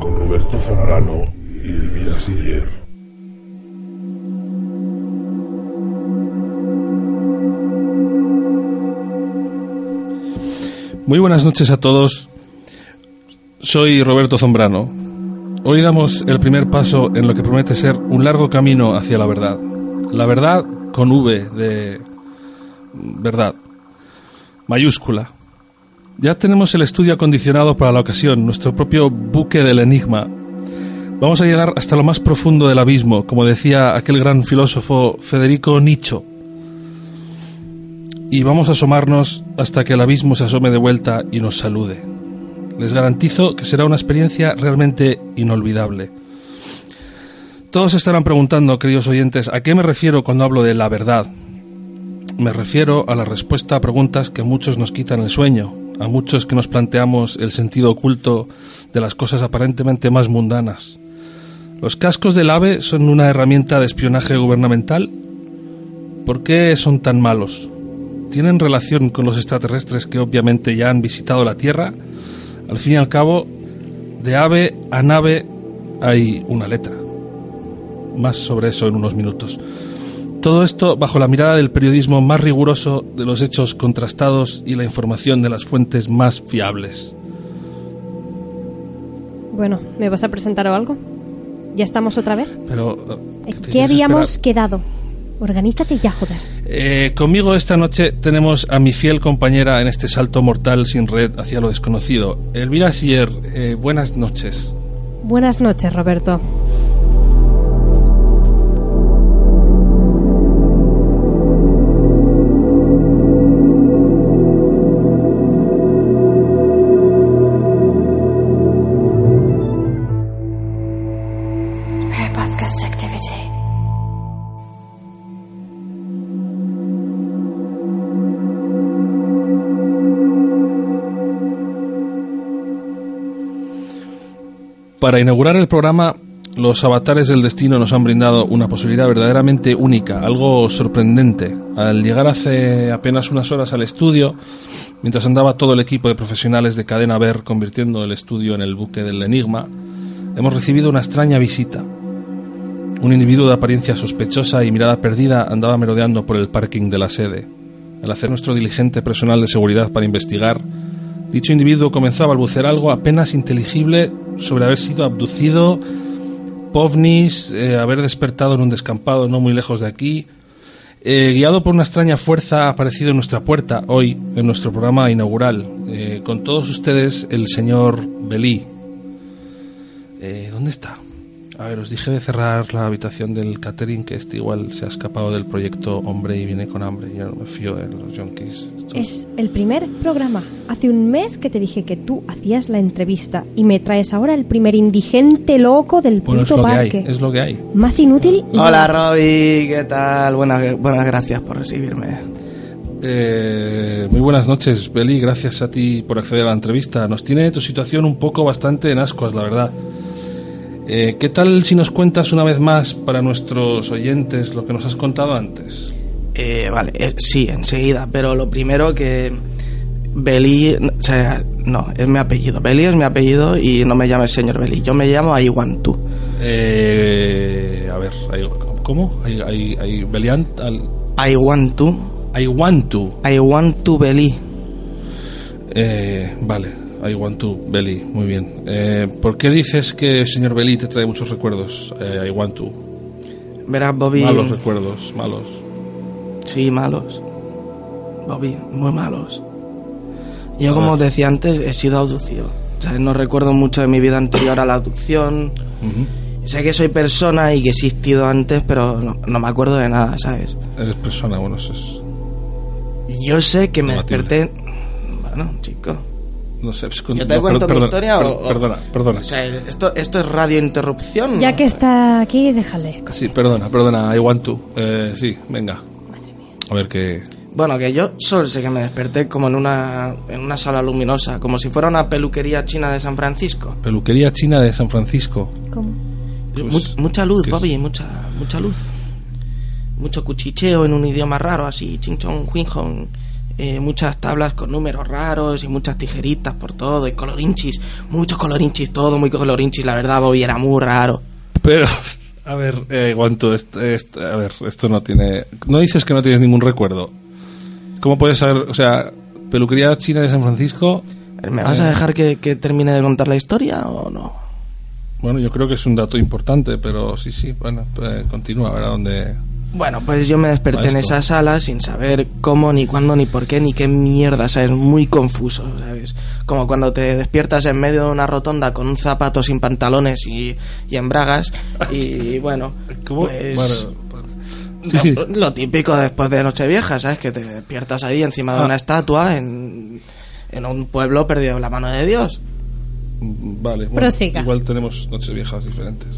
Con Roberto Zambrano y Elvira Siller. Muy buenas noches a todos. Soy Roberto Zambrano. Hoy damos el primer paso en lo que promete ser un largo camino hacia la verdad. La verdad con V de verdad, mayúscula. Ya tenemos el estudio acondicionado para la ocasión, nuestro propio buque del enigma. Vamos a llegar hasta lo más profundo del abismo, como decía aquel gran filósofo Federico Nietzsche. Y vamos a asomarnos hasta que el abismo se asome de vuelta y nos salude. Les garantizo que será una experiencia realmente inolvidable. Todos estarán preguntando, queridos oyentes, ¿a qué me refiero cuando hablo de la verdad? Me refiero a la respuesta a preguntas que muchos nos quitan el sueño, a muchos que nos planteamos el sentido oculto de las cosas aparentemente más mundanas. ¿Los cascos del AVE son una herramienta de espionaje gubernamental? ¿Por qué son tan malos? ¿Tienen relación con los extraterrestres que obviamente ya han visitado la Tierra? Al fin y al cabo, de ave a nave hay una letra. Más sobre eso en unos minutos. Todo esto bajo la mirada del periodismo más riguroso, de los hechos contrastados y la información de las fuentes más fiables. Bueno, ¿me vas a presentar o algo? ¿Ya estamos otra vez? Pero... ¿En ¿te qué habíamos esperar? quedado? Organízate ya, joder. Eh, conmigo esta noche tenemos a mi fiel compañera en este salto mortal sin red hacia lo desconocido. Elvira Sier, eh, buenas noches. Buenas noches, Roberto. Para inaugurar el programa, los avatares del destino nos han brindado una posibilidad verdaderamente única, algo sorprendente. Al llegar hace apenas unas horas al estudio, mientras andaba todo el equipo de profesionales de Cadena Ver convirtiendo el estudio en el buque del enigma, hemos recibido una extraña visita. Un individuo de apariencia sospechosa y mirada perdida andaba merodeando por el parking de la sede. Al hacer nuestro diligente personal de seguridad para investigar, dicho individuo comenzó a balbucear algo apenas inteligible sobre haber sido abducido, povnis, eh, haber despertado en un descampado no muy lejos de aquí. Eh, guiado por una extraña fuerza ha aparecido en nuestra puerta hoy, en nuestro programa inaugural. Eh, con todos ustedes, el señor Belí. ¿Dónde está? A ver, os dije de cerrar la habitación del catering, que este igual se ha escapado del proyecto Hombre y viene con hambre. Yo no me fío de los yonkis. Esto- Es el primer programa. Hace un mes que te dije que tú hacías la entrevista y me traes ahora el primer indigente loco del Bueno, es puto lo que hay, parque. es lo que hay. Más inútil. y- Hola Robbie, ¿qué tal? Buenas, buenas gracias por recibirme. Eh, muy buenas noches, Beli. Gracias a ti por acceder a la entrevista. Nos tiene tu situación un poco bastante en ascuas, la verdad. Eh, ¿Qué tal si nos cuentas una vez más para nuestros oyentes lo que nos has contado antes? Eh, vale, eh, sí, enseguida, pero lo primero que... Beli, o sea, no, es mi apellido. Beli es mi apellido y no me llames señor Beli. Yo me llamo Aiwantu. Eh, a ver, ¿cómo? Beliant, al, Aiwantu. I want to. Aiwantu Beli. Eh, vale, I want to, Beli. Muy bien. Eh, ¿Por qué dices que el señor Beli te trae muchos recuerdos? Eh, I want to. Verás, Bobby... Malos recuerdos, malos. Sí, malos. Bobby, muy malos. Yo, como os decía antes, he sido abducido. O sea, no recuerdo mucho de mi vida anterior a la abducción. Sé que soy persona y que he existido antes, pero no, no me acuerdo de nada, ¿sabes? Eres persona, bueno, eso es... Yo sé que me Debatible. desperté... Bueno, chico. No sé, es con- ¿Yo te no, cuento per- mi perdona, historia per- o, o- Perdona, perdona. O sea, esto, esto es radiointerrupción. Ya que está aquí, déjale. Sí, perdona, perdona, I want to. Eh, sí, venga. A ver qué... Bueno, que yo solo sé que me desperté como en una, en una sala luminosa, como si fuera una peluquería china de San Francisco. Peluquería china de San Francisco. ¿Cómo? Pues, Mu- mucha luz. Bobby, mucha, mucha luz. Mucho cuchicheo en un idioma raro, así, chinchón, huinjón. Eh, muchas tablas con números raros y muchas tijeritas por todo y colorinchis, muchos colorinchis, todo muy colorinchis, la verdad, Bobby, era muy raro. Pero, a ver, eh, Guantu, est- est- a ver, esto no tiene... No dices que no tienes ningún recuerdo. ¿Cómo puedes saber, o sea, peluquería china de San Francisco? ¿Me vas a dejar que, que termine de contar la historia o no? Bueno, yo creo que es un dato importante, pero sí, sí, bueno, eh, continúa, a ver a dónde... Bueno, pues yo me desperté en esa sala sin saber cómo, ni cuándo, ni por qué, ni qué mierda, ¿sabes? Muy confuso, ¿sabes? Como cuando te despiertas en medio de una rotonda con un zapato sin pantalones y, y en bragas. Y bueno, ¿Cómo? pues... Bueno, sí, lo, sí. lo típico después de Nochevieja, ¿sabes? Que te despiertas ahí encima de Ah. una estatua en, en un pueblo perdido en la mano de Dios. Vale, bueno, Prosiga. igual tenemos noches viejas diferentes.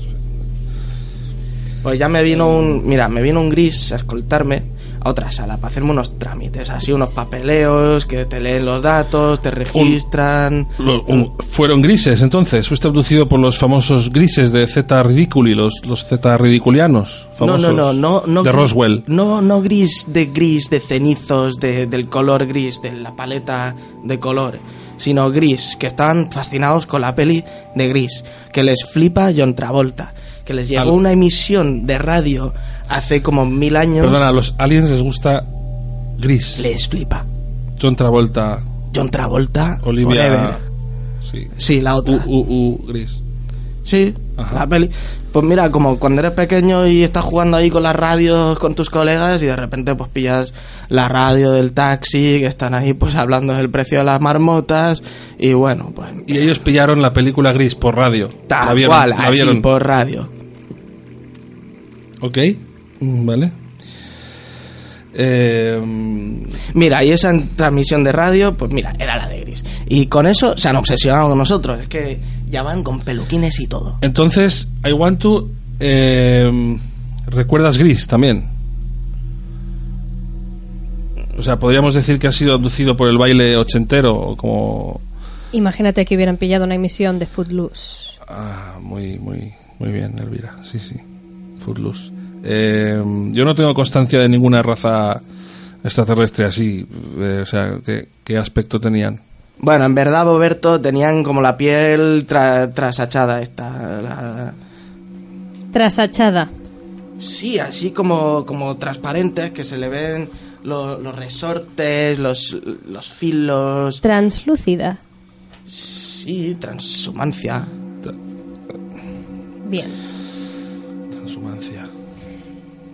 Pues ya me vino un, mira, me vino un gris a escoltarme a otra sala para hacerme unos trámites, así unos papeleos que te leen los datos, te registran. Un- fueron grises, entonces. Fuiste abducido por los famosos grises de Z Ridiculi, los, los Z Ridiculianos. No, Famosos no, no, no, no. De Roswell. No, no gris de gris, de cenizos, de, del color gris, de la paleta de color, sino gris, que estaban fascinados con la peli de gris, que les flipa John Travolta, que les llegó Al- una emisión de radio hace como mil años. Perdona, a los aliens les gusta gris. Les flipa. John Travolta, John Travolta, Olivia. forever. Sí. Sí, la otra. U, U, U, gris. Sí, Ajá. la peli. Pues mira, como cuando eres pequeño y estás jugando ahí con las radios con tus colegas y de repente pues pillas la radio del taxi que están ahí pues hablando del precio de las marmotas y bueno, pues Y ellos pillaron la película gris por radio. tal la vieron, cual, la así vieron. por radio. Ok, mm, vale. Eh, Mira, y esa transmisión de radio, pues mira, era la de Gris. Y con eso se han obsesionado con nosotros. Es que ya van con peluquines y todo. entonces, I want to. eh, ¿Recuerdas gris también? O sea, podríamos decir que has sido abducido por el baile ochentero o como. Imagínate que hubieran pillado una emisión de Footloose. Ah, muy, muy, muy bien, Elvira. Sí, sí. Footloose. Eh, yo no tengo constancia de ninguna raza extraterrestre así. eh, o sea, ¿qué, qué aspecto tenían? Bueno, en verdad, Boberto, tenían como la piel tra- trasachada esta. la- Trasachada. Sí, así como, como transparentes, que se le ven lo- los resortes, los, los filos. Translúcida. Sí, transhumancia. Bien.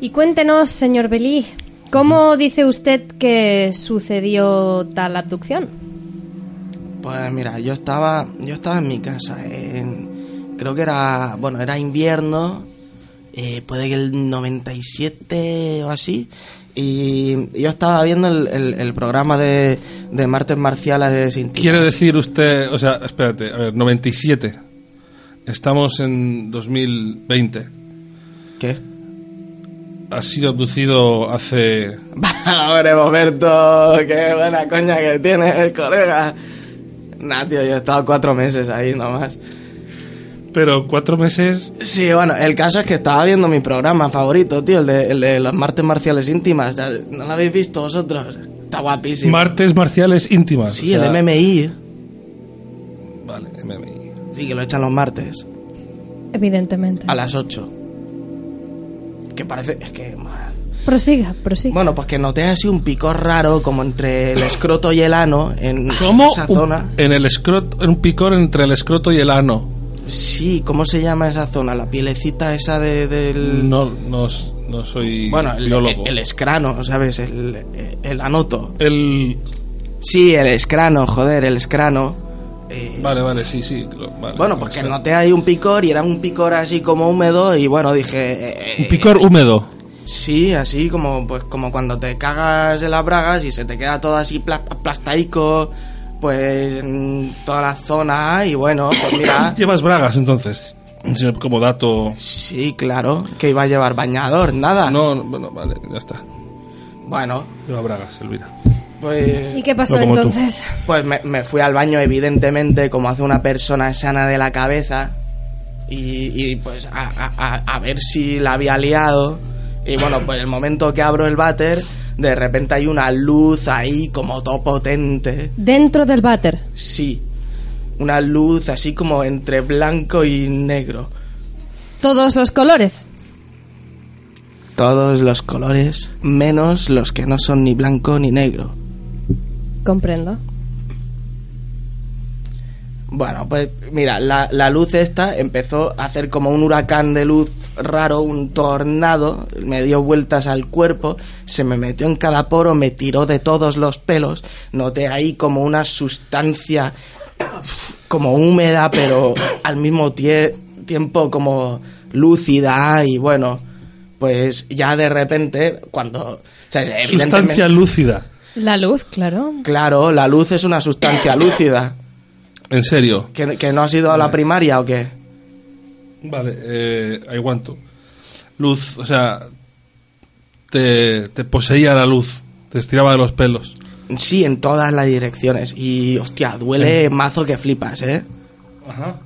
Y cuéntenos, señor Belí, ¿cómo dice usted que sucedió tal abducción? Pues mira, yo estaba, yo estaba en mi casa, en, creo que era, bueno, era invierno, eh, puede que el 97 o así, y yo estaba viendo el, el- el programa de, de martes marciales íntimas. Quiere decir usted, o sea, espérate, a ver, 97. Estamos en 2020. ¿Qué? Has sido abducido hace... Hombre, Roberto, qué buena coña que tienes, colega. Nah, tío, yo he estado cuatro meses ahí nomás. Pero cuatro meses... Sí, bueno, el caso es que estaba viendo mi programa favorito, tío, el de, el de los martes marciales íntimas. ¿No lo habéis visto vosotros? Está guapísimo. Martes marciales íntimas. sí, o sea, el MMI. Vale, MMI. Sí, que lo echan los martes, Evidentemente. a las 8. Que parece, es que... mal. Prosiga, prosiga. Bueno, pues que noté así un picor raro como entre el escroto y el ano en ¿Cómo? esa Un- zona. en el escroto, en un picor entre el escroto y el ano. Sí, ¿cómo se llama esa zona? La pielecita esa de, del... No, no, no soy Bueno, el, biólogo. el escrano, ¿sabes? El, el anoto. El- Sí, el escrano, joder, el escrano. Eh, Vale, vale, sí, sí. lo- vale, Bueno, pues que espera. noté ahí un picor y era un picor así como húmedo y bueno, dije... eh, Un picor húmedo. Sí, así como pues como cuando te cagas en las bragas y se te queda todo así pla- aplastaico, pues en toda la zona y bueno, pues mira... Llevas bragas entonces. Como dato. Sí, claro, que iba a llevar bañador, nada. No, no, bueno, vale, ya está. Bueno, Lleva bragas, Elvira. Pues... ¿Y qué pasó No como tú. entonces? Pues me, me fui al baño, evidentemente, como hace una persona sana de la cabeza. Y, y, pues a, a- a- a ver si la había liado. Y bueno, pues el momento que abro el váter, de repente hay una luz ahí como todo potente. Dentro del váter. Sí, una luz así como entre blanco y negro. Todos los colores. Todos los colores, menos los que no son ni blanco ni negro. Comprendo. Bueno, pues mira, la, la luz esta empezó a hacer como un huracán de luz raro, un tornado, me dio vueltas al cuerpo, se me metió en cada poro, me tiró de todos los pelos, noté ahí como una sustancia como húmeda, pero al mismo tie- tiempo como lúcida y bueno, pues ya de repente, cuando... o sea, evidentemente- Sustancia lúcida. La luz, claro. Claro, la luz es una sustancia lúcida. En serio. ¿Que, que no has ido a la primaria o qué? Vale, eh, aguanto. Luz, o sea, te, te poseía la luz, te estiraba de los pelos. Sí, en todas las direcciones. Y, hostia, duele mazo que flipas, ¿eh? Ajá.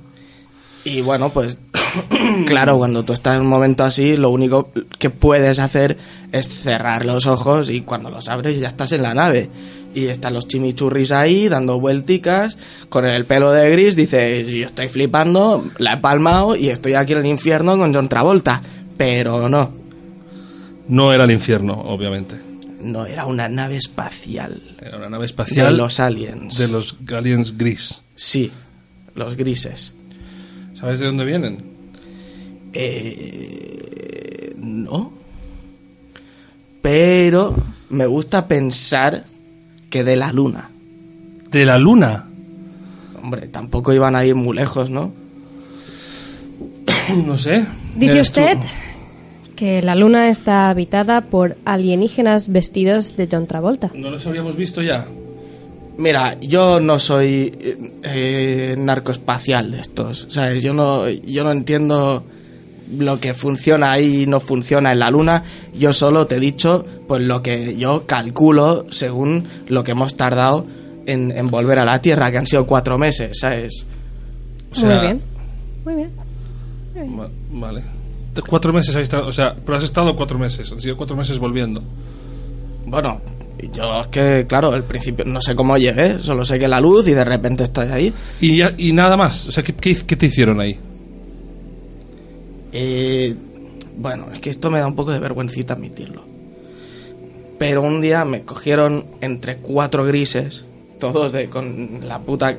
Y bueno, pues, claro, cuando tú estás en un momento así, lo único que puedes hacer es cerrar los ojos y cuando los abres ya estás en la nave. Y están los chimichurris ahí dando vuelticas con el pelo de gris. Dice, yo estoy flipando, la he palmado y estoy aquí en el infierno con John Travolta. Pero no, No era el infierno, obviamente. no era una nave espacial. Era una nave De espacial los aliens. de los aliens gris. Sí, los grises. ¿Sabes de dónde vienen? Eh, no. Pero me gusta pensar que de la luna. De la luna. Hombre, tampoco iban a ir muy lejos, ¿no? No sé. Dice tú. usted que la luna está habitada por alienígenas vestidos de John Travolta. ¿No los habríamos visto ya? Mira, yo no soy eh, eh, narcoespacial de estos, ¿sabes? Yo no, yo no entiendo lo que funciona ahí y no funciona en la luna. Yo solo te he dicho, pues lo que yo calculo según lo que hemos tardado en, en volver a la Tierra, que han sido cuatro meses, ¿sabes? O sea, Muy bien. Muy bien. va- vale. Cuatro meses has estado, o sea, pero has estado cuatro meses, han sido cuatro meses volviendo. Bueno, yo es que, claro, al principio no sé cómo llegué, solo sé que la luz y de repente estoy ahí. Y, ya, y nada más, o sea, ¿qué, qué, qué te hicieron ahí? Eh, bueno, es que esto me da un poco de vergüencita admitirlo. Pero un día me cogieron entre cuatro grises, todos de, con la puta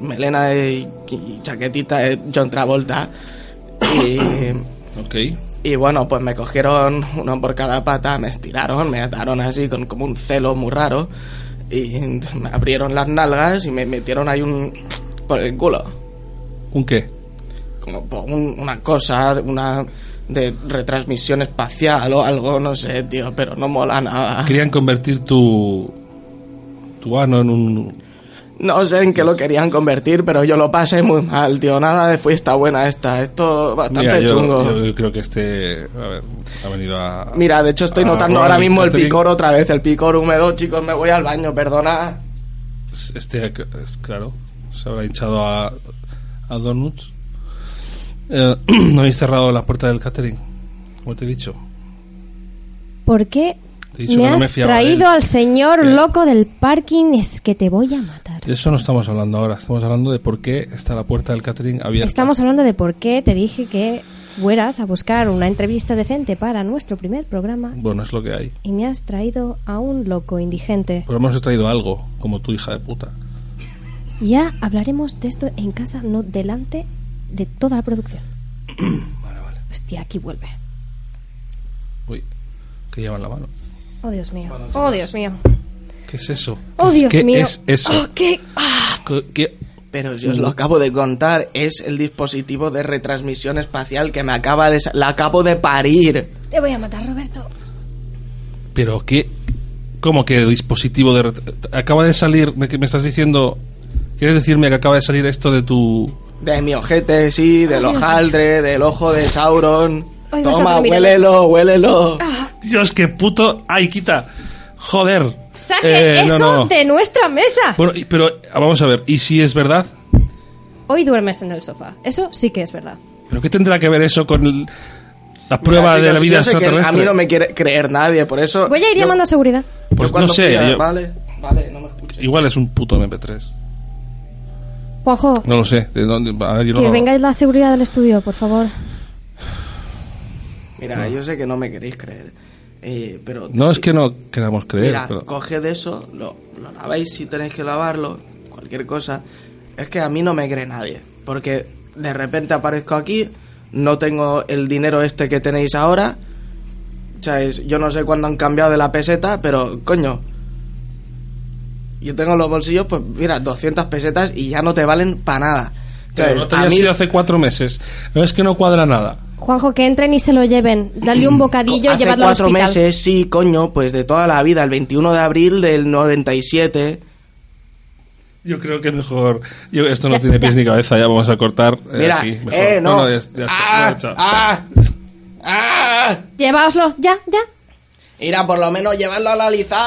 melena de- y chaquetita de John Travolta. Y, Ok. y bueno, pues me cogieron uno por cada pata, me estiraron, me ataron así con como un celo muy raro. Y me abrieron las nalgas y me metieron ahí un... por el culo ¿Un qué? Como un- una cosa, una de retransmisión espacial o algo, no sé, tío, pero no mola nada. Querían convertir tu, tu ano en un... No sé en qué lo querían convertir, pero yo lo pasé muy mal, tío. Nada de fiesta buena esta, esto bastante Mira, yo, chungo. yo creo que este, a ver, ha venido a... Mira, de hecho estoy notando ahora mismo el picor otra vez, el picor húmedo, chicos, me voy al baño, perdona. Este, es claro, se habrá hinchado a, a Donuts. Eh, ¿No habéis cerrado la puerta del catering? Como te he dicho. ¿Por qué me que no me has traído al señor loco del parking? Es que te voy a matar. De eso no estamos hablando ahora. Estamos hablando de por qué está la puerta del catering abierta. Estamos hablando de por qué te dije que fueras a buscar una entrevista decente para nuestro primer programa Bueno, es lo que hay. y me has traído a un loco indigente. Pero hemos traído algo, como tu hija de puta. Ya hablaremos de esto en casa, no delante de toda la producción. Vale, vale. Hostia, aquí vuelve. Uy, que llevan la mano. Oh, Dios mío. Oh, Dios mío. ¿Qué es eso? Oh, ¿Qué es- Dios ¿Qué mío. es eso? Oh, qué... ah. ¿Qué- qué- Pero si os lo acabo de contar, es el dispositivo de retransmisión espacial que me acaba de... La acabo de parir. Te voy a matar, Roberto. ¿Pero qué? ¿Cómo que dispositivo de... Acaba de salir... ¿Me, que me estás diciendo... ¿Quieres decirme que acaba de salir esto de tu... De mi ojete, sí, del Dios. hojaldre, del ojo de Sauron. Ay, Toma, huélelo, huélelo. Dios, qué puto... ¡Ay, quita! Joder. ¡Saque Eh, eso no. de nuestra mesa! Bueno, pero ah, vamos a ver. ¿Y si es verdad? Hoy duermes en el sofá. Eso sí que es verdad. ¿Pero qué tendrá que ver eso con el- la prueba Mira, de la vida que extraterrestre? a mí no me quiere creer nadie, por eso... Voy a ir llamando a seguridad. Pues no sé, yo- Vale, vale, no me escuches. Igual es un puto MP3. Juanjo, No lo sé. ¿de dónde? A ver, yo que no- vengáis la seguridad del estudio, por favor. Mira, yo sé que no me queréis creer. eh, pero No es que no queramos creer, Mira, pero- coged eso, lo, lo laváis si tenéis que lavarlo, cualquier cosa. Es que a mí no me cree nadie. Porque de repente aparezco aquí, no tengo el dinero este que tenéis ahora. ¿Sabes? Yo no sé cuándo han cambiado de la peseta, pero coño. Yo tengo los bolsillos, pues mira, 200 pesetas y ya no te valen para nada. Pero ¿Sabes? no te A mí- sido hace cuatro meses. No es que no cuadra nada. Juanjo, que entren y se lo lleven. Dale un bocadillo y Hace llevadlo al cuatro hospital. meses, sí, coño, pues de toda la vida, el 21 de abril del 97. Yo creo que mejor. yo- esto no Ya, tiene pies ya. ni cabeza, ya vamos a cortar. eh, Mira, aquí, mejor. eh, no. Bueno, ya- ya está. ah, Bueno, chao. ah, ah. Llevaoslo, ya, ya. Mira, por lo menos llevarlo a la alizar.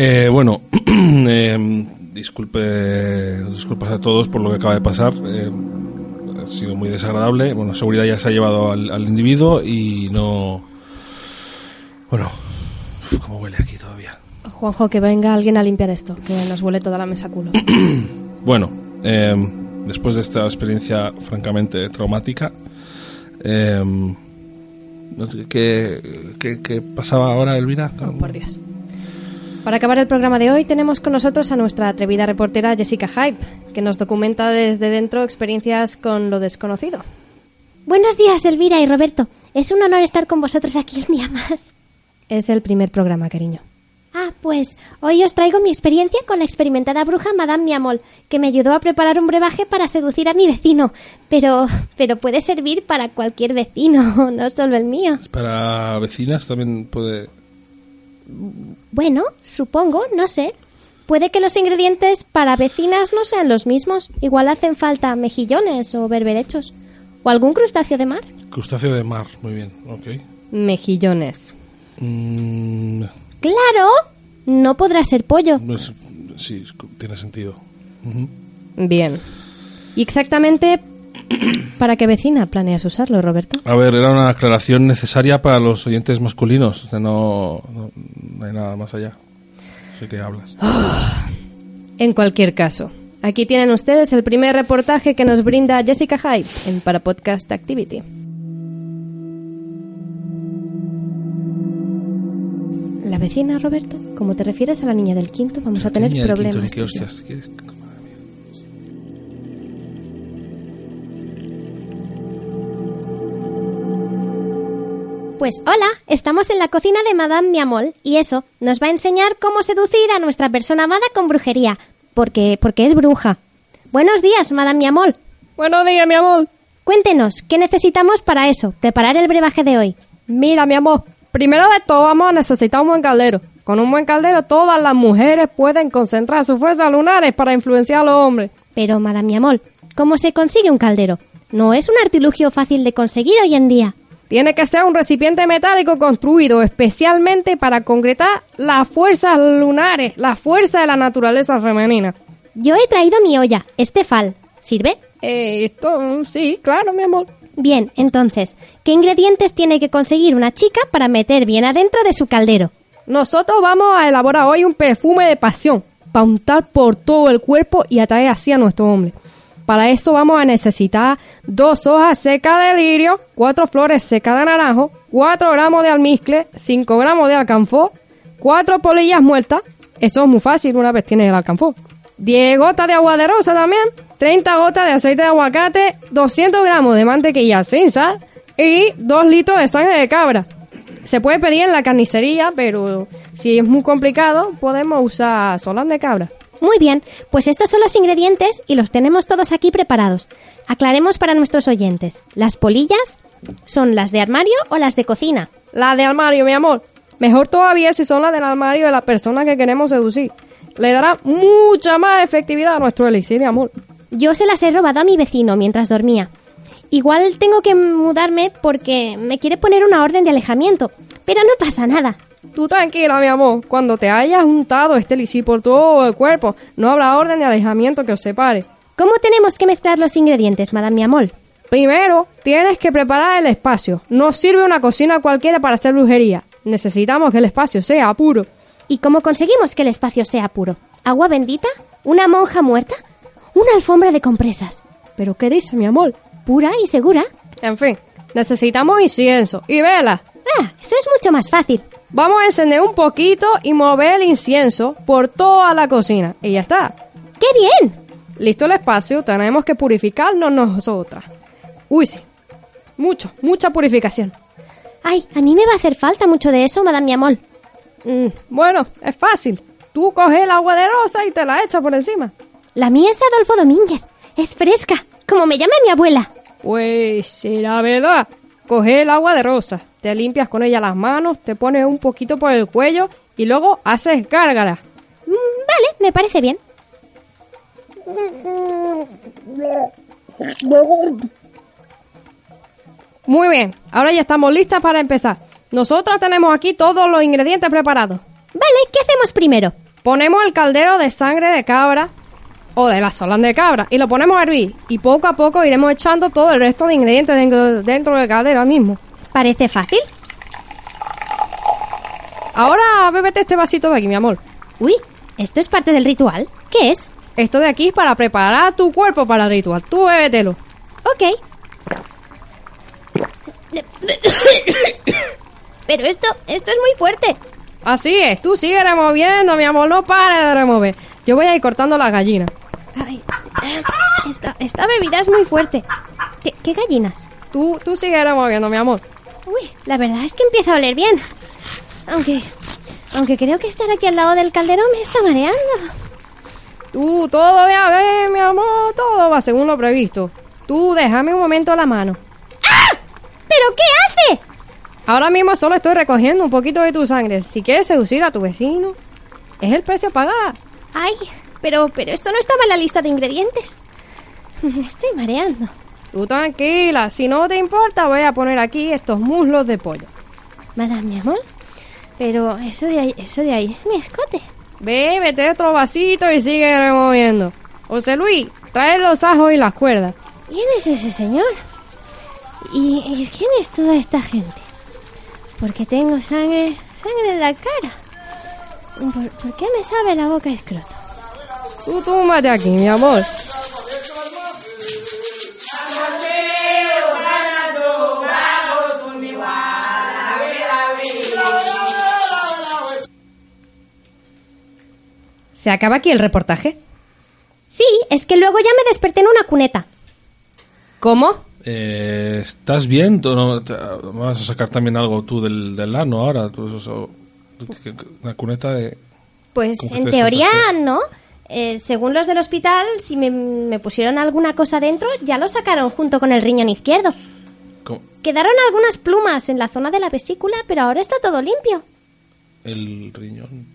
Eh, bueno, eh, disculpe, disculpas a todos por lo que acaba de pasar. eh, sido muy desagradable. Bueno, seguridad ya se ha llevado al, al individuo y no. Bueno, uf, cómo huele aquí todavía. Juanjo, que venga alguien a limpiar esto, que nos huele toda la mesa culo. Bueno, eh, después de esta experiencia francamente traumática, eh, no sé, ¿qué, qué, qué pasaba ahora, Elvira? Oh, por Dios. Para acabar el programa de hoy tenemos con nosotros a nuestra atrevida reportera Jessica Hype, que nos documenta desde dentro experiencias con lo desconocido. Buenos días, Elvira y Roberto. Es un honor estar con vosotros aquí un día más. Es el primer programa, cariño. Ah, pues hoy os traigo mi experiencia con la experimentada bruja Madame Miamol, que me ayudó a preparar un brebaje para seducir a mi vecino. Pero, pero puede servir para cualquier vecino, no solo el mío. Para vecinas también puede... Bueno, supongo, no sé. Puede que los ingredientes para vecinas no sean los mismos. Igual hacen falta mejillones o berberechos. O algún crustáceo de mar. Crustáceo de mar, muy bien, ok. Mejillones. Mm, ¡Claro! No podrá ser pollo. pues, sí, tiene sentido. Bien. ¿Y exactamente para qué vecina planeas usarlo, Roberto? A ver, era una aclaración necesaria para los oyentes masculinos. no, no, no hay nada más allá. Sé que hablas. En cualquier caso, aquí tienen ustedes el primer reportaje que nos brinda Jessica Hyde en Para Podcast Activity. La vecina, Roberto, como te refieres a la niña del quinto, vamos a tener Niña del quinto, problemas. qué hostias, ¿qué- Pues hola, estamos en la cocina de Madame Miamol y eso nos va a enseñar cómo seducir a nuestra persona amada con brujería, porque porque es bruja. Buenos días, Madame Miamol. Buenos días, mi amor. Cuéntenos, ¿qué necesitamos para eso? Preparar el brebaje de hoy. Mira, mi amor, primero de todo vamos a necesitar un buen caldero. Con un buen caldero todas las mujeres pueden concentrar sus fuerzas lunares para influenciar a los hombres. Pero, Madame Miamol, ¿cómo se consigue un caldero? No es un artilugio fácil de conseguir hoy en día. Tiene que ser un recipiente metálico construido especialmente para concretar las fuerzas lunares, la fuerza de la naturaleza femenina. Yo he traído mi olla, Estefal. ¿Sirve? Eh, esto, sí, claro, mi amor. Bien, entonces, ¿qué ingredientes tiene que conseguir una chica para meter bien adentro de su caldero? Nosotros vamos a elaborar hoy un perfume de pasión para untar por todo el cuerpo y atraer así a nuestro hombre. Para eso vamos a necesitar dos hojas secas de lirio, cuatro flores secas de naranjo, cuatro gramos de almizcle, cinco gramos de alcanfor, cuatro polillas muertas. Eso es muy fácil una vez tienes el alcanfor. 10 gotas de agua de rosa también, 30 gotas de aceite de aguacate, 200 gramos de mantequilla sin sal y 2 litros de sangre de cabra. Se puede pedir en la carnicería, pero si es muy complicado, podemos usar solán de cabra. Muy bien, pues estos son los ingredientes y los tenemos todos aquí preparados. Aclaremos para nuestros oyentes. Las polillas son las de armario o las de cocina. La de armario, mi amor. Mejor todavía si son las del armario de la persona que queremos seducir. Le dará mucha más efectividad a nuestro elixir de amor. Yo se las he robado a mi vecino mientras dormía. Igual tengo que mudarme porque me quiere poner una orden de alejamiento. pero no pasa nada. Tú tranquila, mi amor. Cuando te hayas untado este lisí por todo el cuerpo, no habrá orden ni alejamiento que os separe. ¿Cómo tenemos que mezclar los ingredientes, Madame Miamol? Primero, tienes que preparar el espacio. No sirve una cocina cualquiera para hacer brujería. Necesitamos que el espacio sea puro. ¿Y cómo conseguimos que el espacio sea puro? ¿Agua bendita? ¿Una monja muerta? ¿Una alfombra de compresas? ¿Pero qué dice, mi amor? ¿Pura y segura? En fin, necesitamos incienso y velas. Ah, eso es mucho más fácil. Vamos a encender un poquito y mover el incienso por toda la cocina. Y ya está. ¡Qué bien! Listo el espacio, tenemos que purificarnos nosotras. Uy, sí. Mucho, mucha purificación. Ay, a mí me va a hacer falta mucho de eso, Madame Miamol. Mm, bueno, es fácil. Tú coges el agua de rosa y te la echas por encima. La mía es Adolfo Domínguez. Es fresca, como me llama mi abuela. Pues será verdad. Coge el agua de rosa, te limpias con ella las manos, te pones un poquito por el cuello y luego haces gárgara. Mm, vale, me parece bien. Muy bien, ahora ya estamos listas para empezar. Nosotras tenemos aquí todos los ingredientes preparados. Vale, ¿qué hacemos primero? Ponemos el caldero de sangre de cabra o de la solan de cabra y lo ponemos a hervir y poco a poco iremos echando todo el resto de ingredientes dentro, dentro del caldero mismo. ¿Parece fácil? Ahora bébete este vasito de aquí, mi amor. Uy, ¿esto es parte del ritual? ¿Qué es? Esto de aquí es para preparar tu cuerpo para el ritual. Tú bébetelo. Ok. Pero esto, esto es muy fuerte. Así es, tú sigue removiendo, mi amor, no pares de remover. Yo voy a ir cortando las gallinas. Ay, eh, esta, esta bebida es muy fuerte. ¿Qué, qué gallinas? Tú, tú sigue removiendo, mi amor. Uy, la verdad es que empieza a oler bien. Aunque, aunque creo que estar aquí al lado del caldero me está mareando. Tú, todo va bien, mi amor, todo va según lo previsto. Tú, déjame un momento la mano. ¿Pero qué hace? Ahora mismo solo estoy recogiendo un poquito de tu sangre. Si quieres seducir a tu vecino, es el precio a pagar. Ay, pero, pero esto no estaba en la lista de ingredientes. Me estoy mareando. Tú tranquila, si no te importa voy a poner aquí estos muslos de pollo. Madame, mi amor. Pero eso de ahí, eso de ahí es mi escote. Ve, mete otro vasito y sigue removiendo. José Luis, trae los ajos y las cuerdas. ¿Quién es ese señor? ¿Y, y quién es toda esta gente? Porque tengo sangre, sangre en la cara. ¿Por, por qué me sabe la boca escroto? Tú túmbate aquí, mi amor. ¿Se acaba aquí el reportaje? Sí, es que luego ya me desperté en una cuneta. ¿Cómo? Eh, ¿Estás bien? ¿Tú no- te- ¿Vas a sacar también algo tú del, del ano ahora? Tú, eso- que- que- una cuneta de... Pues ¿Cómo que en te teoría no. Eh, según los del hospital, si me, me pusieron alguna cosa dentro, ya lo sacaron junto con el riñón izquierdo. ¿cómo? Quedaron algunas plumas en la zona de la vesícula, pero ahora está todo limpio. El riñón.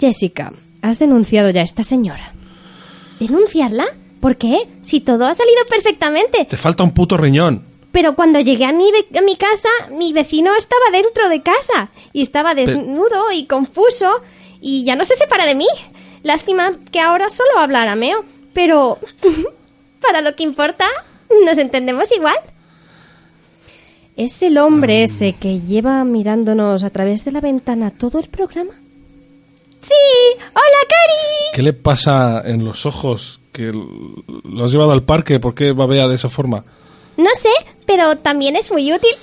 Jessica, has denunciado ya a esta señora. ¿Denunciarla? ¿Por qué? Si todo ha salido perfectamente. Te falta un puto riñón. Pero cuando llegué a mi, a mi casa, mi vecino estaba dentro de casa y estaba desnudo y confuso y ya no se separa de mí. Lástima que ahora solo habla arameo, pero para lo que importa, nos entendemos igual. ¿Es el hombre ese que lleva mirándonos a través de la ventana todo el programa? Sí, hola Cari. ¿Qué le pasa en los ojos? Que lo has llevado al parque. ¿Por qué babea de esa forma? No sé, pero también es muy útil.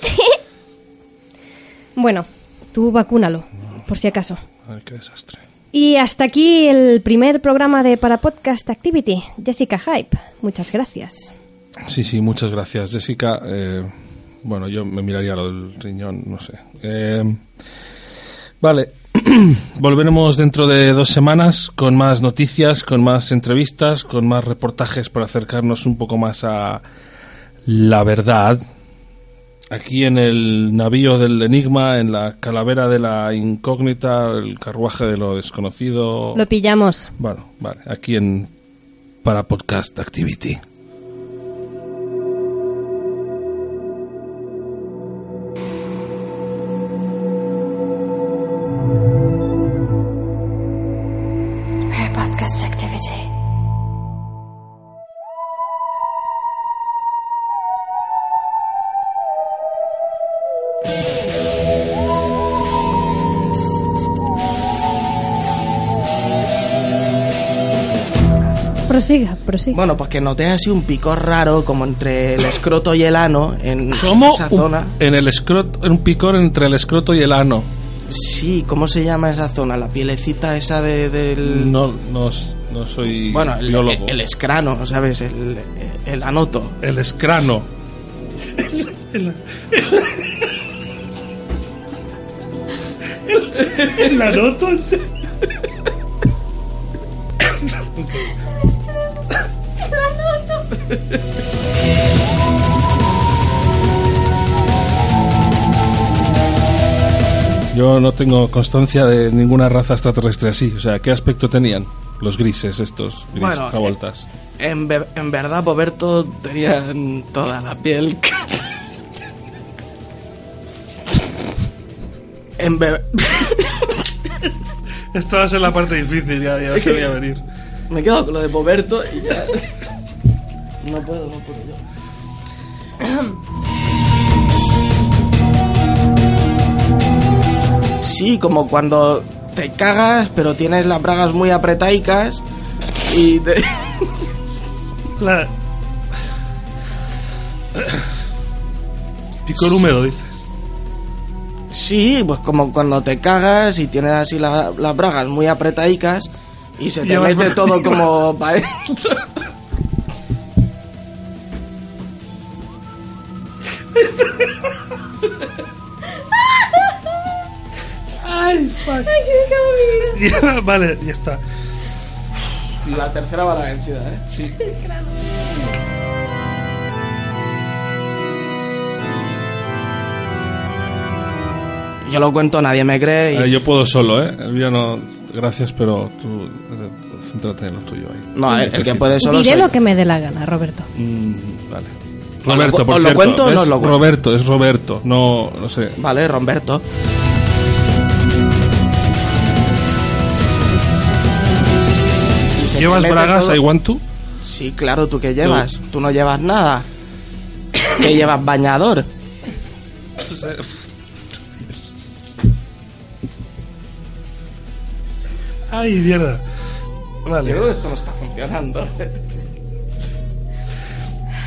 Bueno, tú vacúnalo, por si acaso. Ay, qué desastre. Y hasta aquí el primer programa de Para Podcast Activity. Jessica Hype, muchas gracias. Sí, sí, muchas gracias, Jessica. Eh, bueno, yo me miraría lo del riñón, no sé. Eh, vale, volveremos dentro de dos semanas con más noticias, con más entrevistas, con más reportajes para acercarnos un poco más a la verdad. Aquí en el navío del enigma, en la calavera de la incógnita, el carruaje de lo desconocido. Lo pillamos. Bueno, vale, aquí en para Podcast Activity. Bueno, pues que noté así un picor raro como entre el escroto y el ano en ¿Cómo? esa Un- zona. en el escroto, un picor entre el escroto y el ano. Sí, ¿cómo se llama esa zona? La pielecita esa de, del... No, no, no soy bueno, el, biólogo. el escrano, ¿sabes? El, el anoto. El escrano. ¿El anoto? Yo no tengo constancia de ninguna raza extraterrestre así. O sea, ¿qué aspecto tenían los grises estos? Gris Bueno, travoltas. En, ve- en verdad, Boberto tenían toda la piel... en Esta va a ser la parte difícil, ya, ya se venir. Me quedo con lo de Boberto y ya... No puedo, no puedo yo. Sí, como cuando te cagas, pero tienes las bragas muy apretadicas y te... La... Picor húmedo, dices. Sí, pues como cuando te cagas y tienes así la- las bragas muy apretadicas y se te Llevas mete todo como para adentro. Ya, vale, ya está. La tercera va la vencida, ¿eh? Sí. Yo lo cuento, nadie me cree y... Eh, yo puedo solo, ¿eh? El mío no... Gracias, pero tú... eh, Céntrate en lo tuyo ahí. No, el, el que puede solo Diré soy- lo que me dé la gana, Roberto. Mm, vale. Roberto, por os lo cierto. cuento o no lo cuento? Roberto, es Roberto. No, no sé. Vale, Romberto. ¿Llevas bragas? todo- I want to. Sí, claro, ¿tú qué llevas? Tú no llevas nada. ¿Qué llevas? Bañador. Ay, mierda. Yo Vale. creo que esto no está funcionando.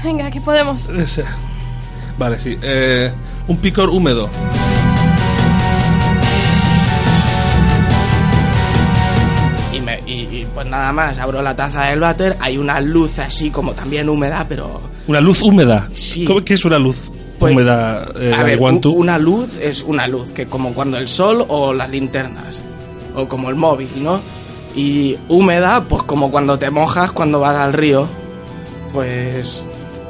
Venga, que podemos. Vale, sí. Eh, un picor húmedo. Y- pues nada más, abro la taza del váter, hay una luz así como también húmeda, pero... Una luz húmeda. Sí. ¿Cómo, ¿Qué es una luz Pues, húmeda? Eh, a ver, to? una luz es una luz, que como cuando el sol o las linternas, o como el móvil, ¿no? Y húmeda, pues como cuando te mojas cuando vas al río, pues,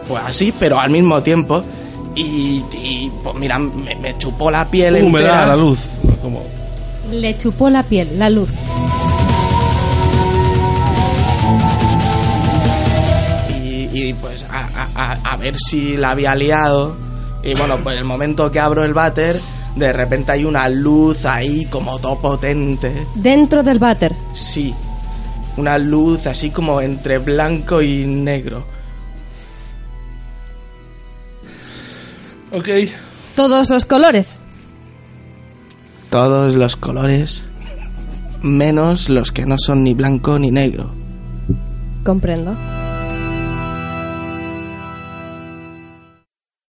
pues así, pero al mismo tiempo. Y, y, pues mira, me, me chupó la piel Húmeda, entera. la luz. Como... Le chupó la piel, la luz. Pues a, a- a- a ver si la había liado. Y bueno, pues el momento que abro el váter, de repente hay una luz ahí como todo potente. Dentro del váter. Sí, una luz así como entre blanco y negro. Ok. Todos los colores. Todos los colores, menos los que no son ni blanco ni negro. Comprendo.